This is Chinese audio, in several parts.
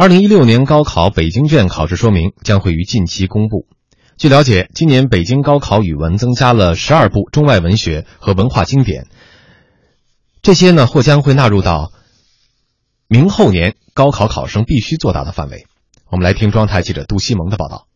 二零一六年高考北京卷考试说明将会于近期公布。据了解，今年北京高考语文增加了十二部中外文学和文化经典，这些呢或将会纳入到明后年高考考生必须作答的范围。我们来听中央台记者杜西蒙的报道。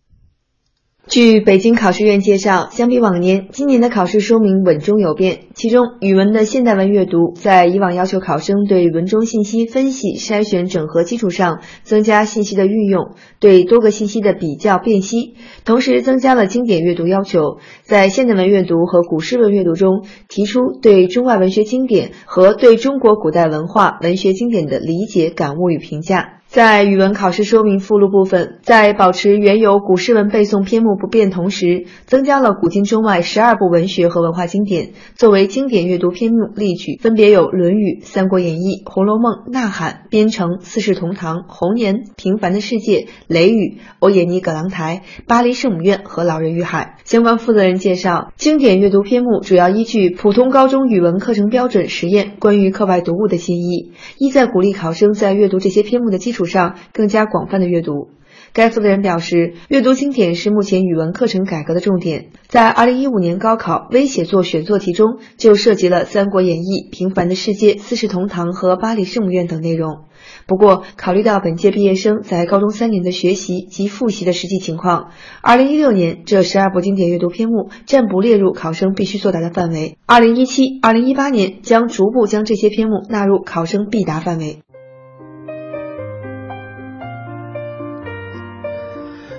据北京考试院介绍，相比往年，今年的考试说明稳中有变。其中，语文的现代文阅读在以往要求考生对文中信息分析、筛选、整合基础上，增加信息的运用，对多个信息的比较辨析，同时增加了经典阅读要求。在现代文阅读和古诗文阅读中，提出对中外文学经典和对中国古代文化文学经典的理解、感悟与评价。在语文考试说明附录部分，在保持原有古诗文背诵篇目不变同时，增加了古今中外十二部文学和文化经典作为经典阅读篇目例举，分别有《论语》《三国演义》《红楼梦》《呐喊》《边城》《四世同堂》《红颜》《平凡的世界》《雷雨》《欧也妮·葛朗台》《巴黎圣母院》和《老人与海》。相关负责人介绍，经典阅读篇目主要依据普通高中语文课程标准实验关于课外读物的建议，意在鼓励考生在阅读这些篇目的基础。上更加广泛的阅读。该负责人表示，阅读经典是目前语文课程改革的重点。在二零一五年高考微写作选做题中，就涉及了《三国演义》《平凡的世界》《四世同堂》和《巴黎圣母院》等内容。不过，考虑到本届毕业生在高中三年的学习及复习的实际情况，二零一六年这十二部经典阅读篇目暂不列入考生必须作答的范围。二零一七、二零一八年将逐步将这些篇目纳入考生必答范围。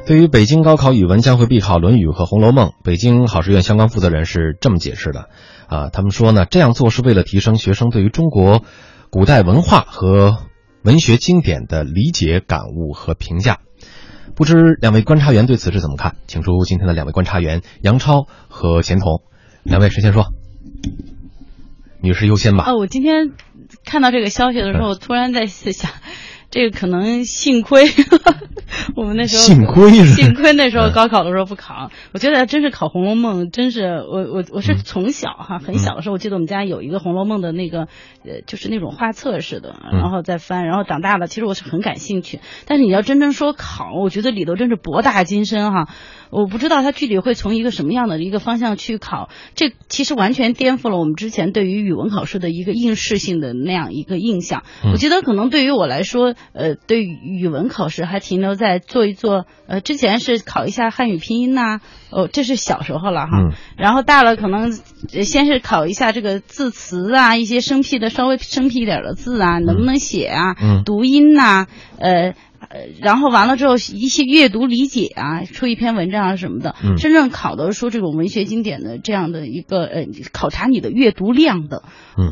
对于北京高考语文将会必考《论语》和《红楼梦》，北京考试院相关负责人是这么解释的：啊，他们说呢，这样做是为了提升学生对于中国古代文化和文学经典的理解、感悟和评价。不知两位观察员对此是怎么看？请出今天的两位观察员杨超和钱彤，两位谁先说？女士优先吧。哦，我今天看到这个消息的时候，突然在想。这个可能幸亏 我们那时候幸亏幸亏那时候高考的时候不考，我觉得真是考《红楼梦》，真是我我我是从小哈很小的时候，我记得我们家有一个《红楼梦》的那个呃就是那种画册似的，然后再翻，然后长大了其实我是很感兴趣，但是你要真正说考，我觉得里头真是博大精深哈。我不知道它具体会从一个什么样的一个方向去考，这其实完全颠覆了我们之前对于语文考试的一个应试性的那样一个印象。我觉得可能对于我来说，呃，对语文考试还停留在做一做，呃，之前是考一下汉语拼音呐，哦，这是小时候了哈。然后大了可能先是考一下这个字词啊，一些生僻的稍微生僻一点的字啊，能不能写啊，读音呐，呃。呃，然后完了之后，一些阅读理解啊，出一篇文章啊什么的，真正考的说这种文学经典的这样的一个呃，考察你的阅读量的，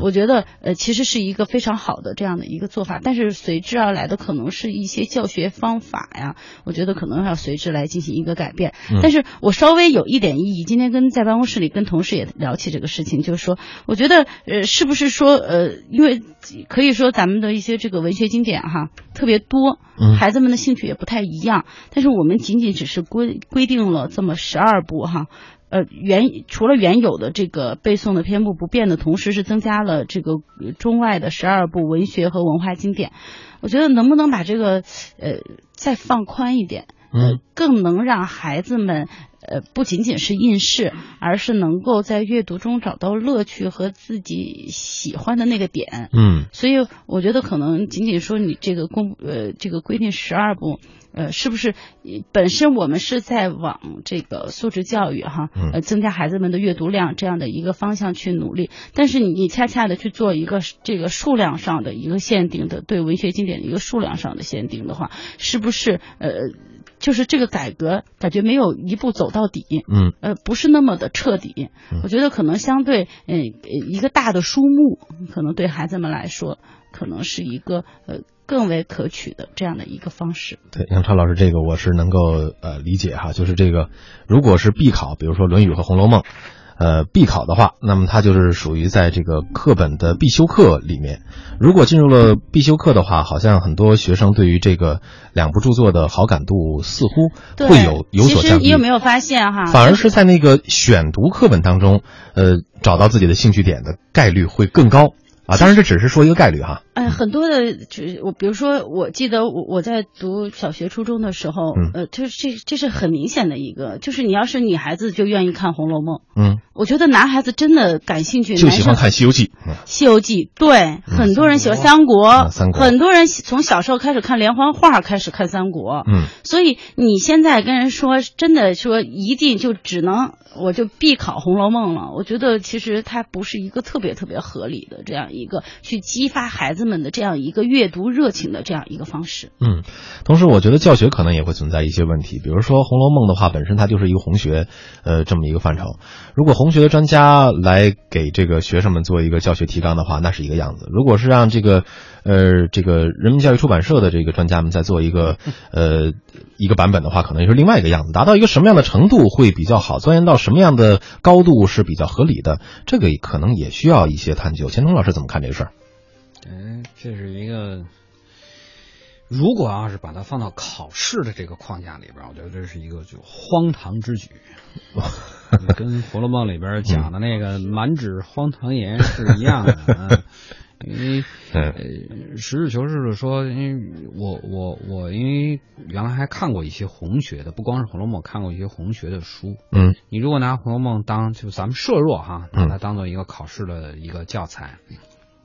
我觉得呃，其实是一个非常好的这样的一个做法。但是随之而来的可能是一些教学方法呀，我觉得可能要随之来进行一个改变。但是我稍微有一点异议，今天跟在办公室里跟同事也聊起这个事情，就是说，我觉得呃，是不是说呃，因为可以说咱们的一些这个文学经典哈特别多，还孩子们的兴趣也不太一样，但是我们仅仅只是规规定了这么十二部哈，呃原除了原有的这个背诵的篇目不变的同时，是增加了这个中外的十二部文学和文化经典。我觉得能不能把这个呃再放宽一点，嗯，更能让孩子们。呃，不仅仅是应试，而是能够在阅读中找到乐趣和自己喜欢的那个点。嗯，所以我觉得可能仅仅说你这个公呃这个规定十二部，呃，是不是本身我们是在往这个素质教育哈，呃，增加孩子们的阅读量这样的一个方向去努力？但是你你恰恰的去做一个这个数量上的一个限定的对文学经典的一个数量上的限定的话，是不是呃？就是这个改革感觉没有一步走到底，嗯，呃，不是那么的彻底。我觉得可能相对，呃，一个大的书目，可能对孩子们来说，可能是一个呃更为可取的这样的一个方式。对，杨超老师，这个我是能够呃理解哈，就是这个如果是必考，比如说《论语》和《红楼梦》。呃，必考的话，那么它就是属于在这个课本的必修课里面。如果进入了必修课的话，好像很多学生对于这个两部著作的好感度似乎会有有所降低。你有没有发现哈？反而是在那个选读课本当中，呃，找到自己的兴趣点的概率会更高。啊，当然这只是说一个概率哈。哎，很多的，就是我，比如说，我记得我我在读小学、初中的时候，嗯。呃，这这这是很明显的一个，就是你要是女孩子就愿意看《红楼梦》，嗯，我觉得男孩子真的感兴趣，就喜欢看《西游记》。嗯西游记》，对，很多人喜欢三国，啊三国。很多人从小时候开始看连环画，开始看三国，嗯，所以你现在跟人说真的说一定就只能我就必考《红楼梦》了，我觉得其实它不是一个特别特别合理的这样一个去激发孩子们的这样一个阅读热情的这样一个方式。嗯，同时我觉得教学可能也会存在一些问题，比如说《红楼梦》的话，本身它就是一个红学，呃，这么一个范畴。如果红学的专家来给这个学生们做一个教学提纲的话，那是一个样子；如果是让这个，呃，这个人民教育出版社的这个专家们再做一个，呃，一个版本的话，可能又是另外一个样子。达到一个什么样的程度会比较好，钻研到什么样的高度是比较合理的，这个可能也需要一些探究。钱通老师怎么看这个事儿？哎，这是一个，如果要是把它放到考试的这个框架里边，我觉得这是一个就荒唐之举，跟《红楼梦》里边讲的那个满纸荒唐言是一样的。嗯因为嗯呃，实事求是的说，因为我我我因为原来还看过一些红学的，不光是《红楼梦》，看过一些红学的书。嗯你如果拿《红楼梦》当就咱们设若哈，嗯拿它当做一个考试的一个教材，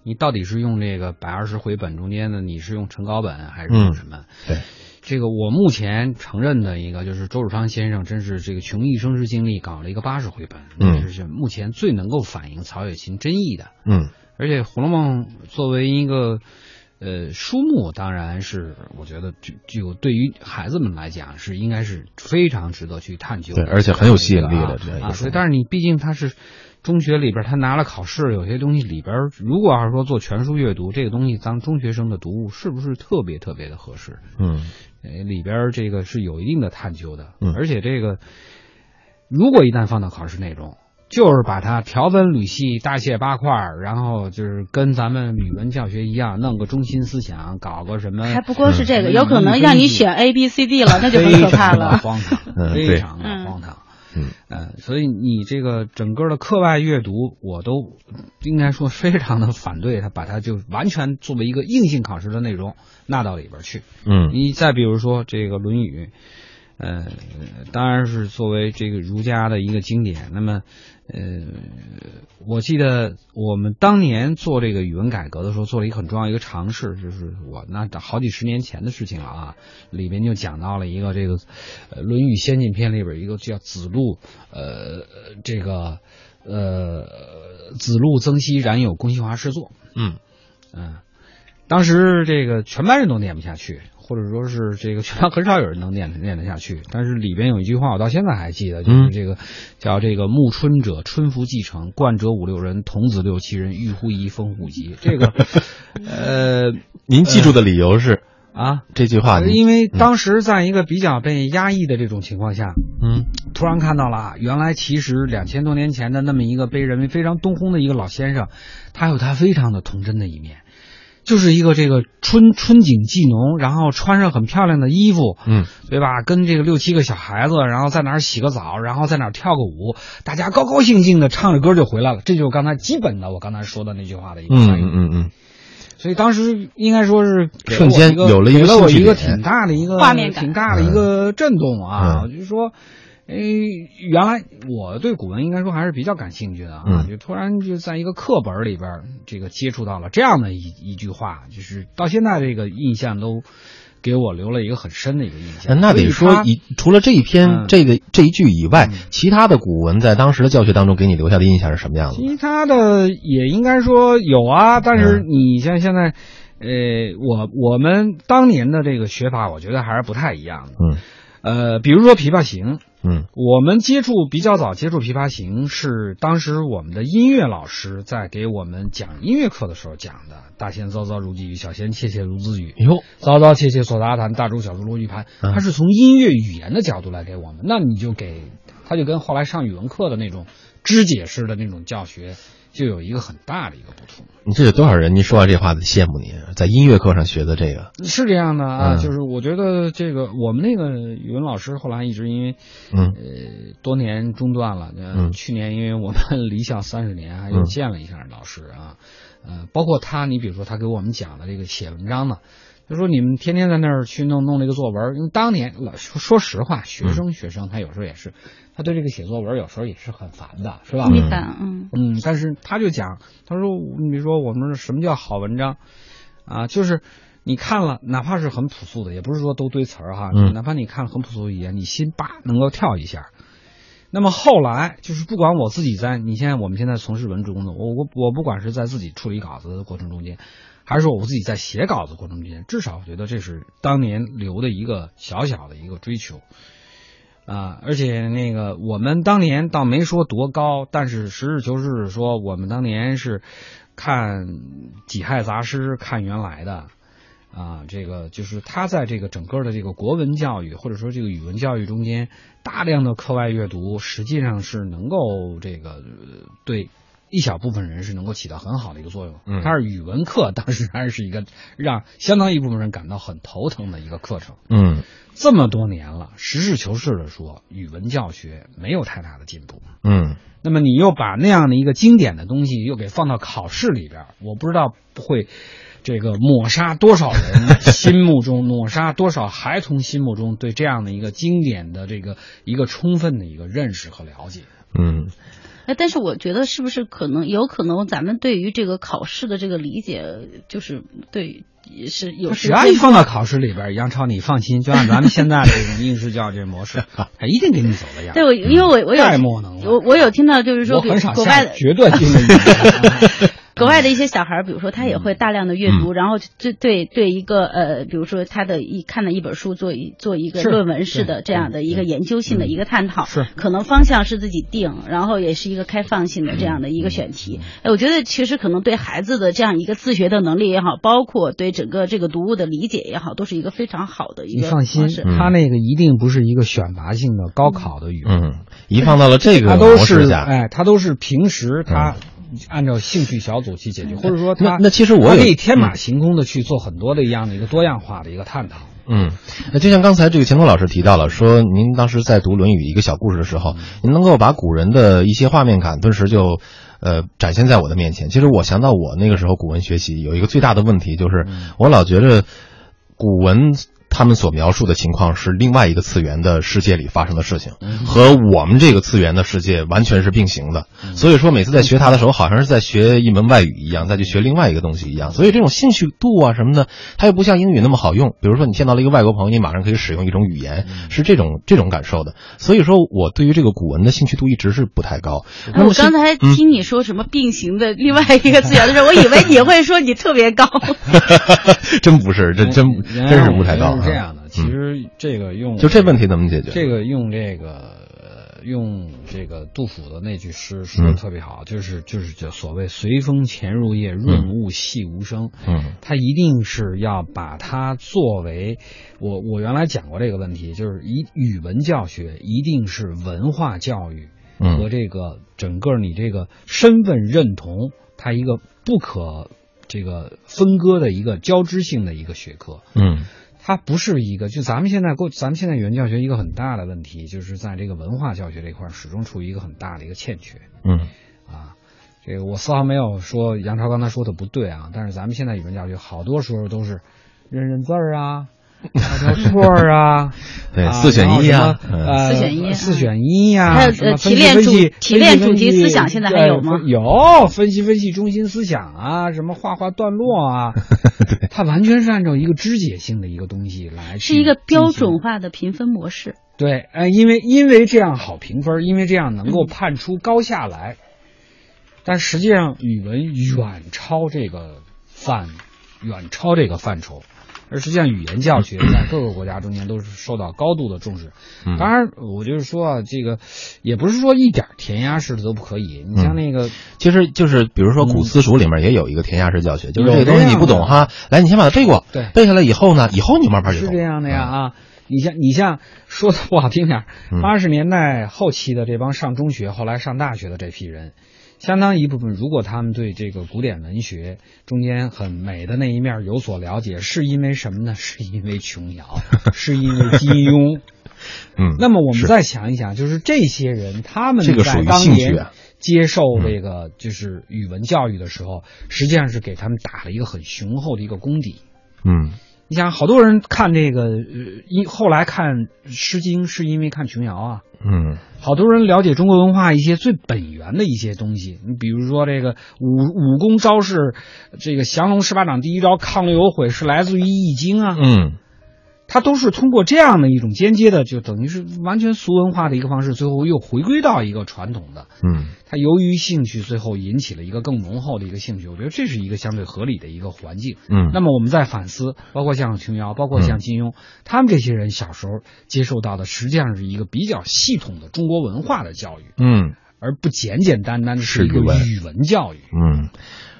你到底是用这个百二十回本中间的，你是用成稿本还是用什么？对，这个我目前承认的一个就是周汝昌先生，真是这个穷一生之经历搞了一个八十回本，嗯这是目前最能够反映曹雪芹真意的。嗯而且《红楼梦》作为一个呃书目，当然是我觉得具具有对于孩子们来讲是应该是非常值得去探究的，对而且很有吸引力的啊啊。这样一个书所以，但是你毕竟它是中学里边，他拿了考试，有些东西里边，如果要是说做全书阅读，这个东西当中学生的读物是不是特别特别的合适？嗯呃，里边这个是有一定的探究的，嗯而且这个如果一旦放到考试内容，就是把它条分缕析、大卸八块，然后就是跟咱们语文教学一样，弄个中心思想，搞个什么，还不光是这个，嗯有可能让你选 A B C D 了，那就很可怕非常的了。荒唐，非常的荒唐。嗯呃，所以你这个整个的课外阅读，我都应该说非常的反对他把它就完全作为一个硬性考试的内容纳到里边去。嗯你再比如说这个《论语》，呃，当然是作为这个儒家的一个经典。那么，呃，我记得我们当年做这个语文改革的时候，做了一个很重要一个尝试，就是我那好几十年前的事情了啊，里边就讲到了一个这个，呃，《论语先进篇》里边一个叫子路，呃，这个呃，子路曾皙冉有公西华诗作，嗯嗯，当时这个全班人都念不下去，或者说是这个全班很少有人能念念得下去。但是里边有一句话，我到现在还记得，就是嗯这个、叫这个暮春者，春服既成，冠者五六人，童子六七人，玉乎沂，风乎集。这个 呃您记住的理由是啊，这句话，因为当时在一个比较被压抑的这种情况下，嗯突然看到了啊，原来其实两千多年前的那么一个被认为非常东轰的一个老先生，他有他非常的童真的一面，就是一个这个春春景既浓，然后穿上很漂亮的衣服，嗯对吧？跟这个六七个小孩子，然后在哪儿洗个澡，然后在哪儿跳个舞，大家高高兴兴的唱着歌就回来了。这就是刚才基本的我刚才说的那句话的一个嗯翻译。嗯嗯嗯，所以当时应该说是瞬间有了一个给了我一个挺大的一个画面感挺大的一个震动啊！嗯就是说，诶，原来我对古文应该说还是比较感兴趣的啊，嗯就突然就在一个课本里边这个接触到了这样的一一句话，就是到现在这个印象都给我留了一个很深的一个印象。那得说一除了这一篇嗯这个这一句以外嗯，其他的古文在当时的教学当中给你留下的印象是什么样子的？其他的也应该说有啊，但是嗯你像现在，呃，我我们当年的这个学法，我觉得还是不太一样的。嗯呃，比如说《琵琶行》，嗯我们接触比较早接触《琵琶行》是当时我们的音乐老师在给我们讲音乐课的时候讲的。大弦嘈嘈如急雨，小弦切切如私语。哟，嘈嘈切切错杂弹，大珠小珠落玉盘。嗯他是从音乐语言的角度来给我们，那你就给他就跟后来上语文课的那种肢解式的那种教学就有一个很大的一个不同。你这有多少人？你说完这话得羡慕你，在音乐课上学的这个是这样的啊，嗯就是我觉得这个我们那个语文老师后来一直因为嗯呃多年中断了，去年因为我们 离校三十年，还嗯又见了一下老师啊，呃，包括他，你比如说他给我们讲的这个写文章呢。就说你们天天在那儿去弄弄这个作文，因为当年老说说实话，学生学生他有时候也是，他对这个写作文有时候也是很烦的，是吧？嗯。嗯，但是他就讲，他说，你比如说我们什么叫好文章？啊，就是你看了，哪怕是很朴素的，也不是说都堆词儿哈，嗯。哪怕你看了很朴素的语言，你心叭能够跳一下。那么后来就是不管我自己在，你现在我们现在从事文职工作，我我我不管是在自己处理稿子的过程中间，还是说我自己在写稿子过程中间，至少我觉得这是当年留的一个小小的一个追求。啊，而且那个我们当年倒没说多高，但是实事求是说，我们当年是看己亥杂诗，看原来的。啊，这个就是他在这个整个的这个国文教育或者说这个语文教育中间，大量的课外阅读，实际上是能够这个对一小部分人是能够起到很好的一个作用。嗯但是语文课当时还是一个让相当一部分人感到很头疼的一个课程。嗯这么多年了，实事求是的说，语文教学没有太大的进步。嗯那么你又把那样的一个经典的东西又给放到考试里边，我不知道会这个抹杀多少人 心目中，抹杀多少孩童心目中对这样的一个经典的这个一个充分的一个认识和了解。嗯哎，但是我觉得是不是可能有可能咱们对于这个考试的这个理解，就是对也是有只要一放到考试里边儿，杨超你放心，就按咱们现在这种应试教育模式，他一定给你走了样。对，我因为我我有太莫能了我我有听到就是说，我很少国外的下决断性的。国外的一些小孩，比如说他也会大量的阅嗯。读，然后对对对一个呃，比如说他的一看了一本书，做一做一个论文式的这样的一个研究性的一个探讨，是。可能方向是自己定，然后也是一个开放性的这样的一个选题。哎，我觉得其实可能对孩子的这样一个自学的能力也好，包括对整个这个读物的理解也好，都是一个非常好的一个你放心方式，嗯。他那个一定不是一个选拔性的高考的语文。嗯，一放到了这个他都是模式下，哎，他都是平时他按照兴趣小组去解决，或者说他那那其实我可以天马行空的去做很多的一样的一个多样化的一个探讨。嗯，那就像刚才这个钱东老师提到了，说您当时在读《论语》一个小故事的时候，您能够把古人的一些画面感顿时就，呃，展现在我的面前。其实我想到我那个时候古文学习有一个最大的问题，就是我老觉着古文他们所描述的情况是另外一个次元的世界里发生的事情，和我们这个次元的世界完全是并行的。所以说每次在学它的时候，好像是在学一门外语一样，再去学另外一个东西一样。所以这种兴趣度啊什么的，它又不像英语那么好用。比如说你见到了一个外国朋友，你马上可以使用一种语言，是这种这种感受的。所以说我对于这个古文的兴趣度一直是不太高。那我刚才嗯听你说什么并行的另外一个次元的时候，我以为你会说你特别高。真不是，这真真是不太高。这样的，嗯其实这个用就这问题怎么解决？这个用这个呃用这个杜甫的那句诗说的特别好，就是就是就所谓随风潜入夜，润物细无声。嗯他一定是要把它作为我我原来讲过这个问题，就是一语文教学一定是文化教育和嗯这个整个你这个身份认同它一个不可这个分割的一个交织性的一个学科。嗯它不是一个，就咱们现在过，咱们现在语文教学一个很大的问题，就是在这个文化教学这块始终处于一个很大的一个欠缺嗯啊。这个我丝毫没有说杨超刚才说的不对啊，但是咱们现在语文教学好多时候都是认认字儿啊，挑挑错啊，对啊四选一啊四选一四选一呀、还有什么呃分析提炼主分析提炼主题思想现在还有吗有分析分析中心思想啊，什么画画段落啊，它完全是按照一个肢解性的一个东西来是一个标准化的评分模式。对，呃，因为因为这样好评分，因为这样能够嗯判出高下来。但实际上，语文远超这个范，远超这个范畴。而实际上，语言教学在各个国家中间都是受到高度的重视。嗯当然，我就是说啊，这个也不是说一点填鸭式的都不可以。你像那个，其实就是比如说古私塾里面也有一个填鸭式教学，就是这个东西你不懂哈，来你先把它背过，对背下来以后呢，以后你慢慢就是。这样的呀啊。你像你像说的不好听点八十年代后期的这帮上中学后来上大学的这批人，相当一部分，如果他们对这个古典文学中间很美的那一面有所了解，是因为什么呢？是因为琼瑶，是因为金庸。嗯，那么我们再想一想，就是这些人他们在当年接受这个就是语文教育的时候，实际上是给他们打了一个很雄厚的一个功底。嗯你想，好多人看这个，呃，因后来看《诗经》是因为看琼瑶啊。嗯好多人了解中国文化一些最本源的一些东西，你比如说这个武武功招式，这个降龙十八掌第一招亢龙有悔是来自于《易经》啊，嗯它都是通过这样的一种间接的，就等于是完全俗文化的一个方式，最后又回归到一个传统的。嗯它由于兴趣，最后引起了一个更浓厚的一个兴趣，我觉得这是一个相对合理的一个环境。嗯，那么我们在反思，包括像琼瑶，包括像金庸，他们这些人小时候接受到的，实际上是一个比较系统的中国文化的教育，嗯而不简简单单的是一个语文教育。嗯，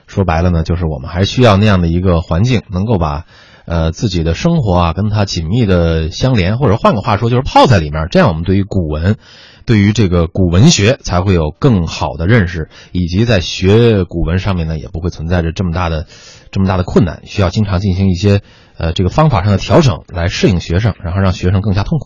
说白了呢，就是我们还需要那样的一个环境，能够把呃自己的生活啊跟它紧密的相连，或者换个话说，就是泡在里面，这样我们对于古文。对于这个古文学才会有更好的认识，以及在学古文上面呢，也不会存在着这么大的、这么大的困难，需要经常进行一些呃这个方法上的调整，来适应学生，然后让学生更加痛苦。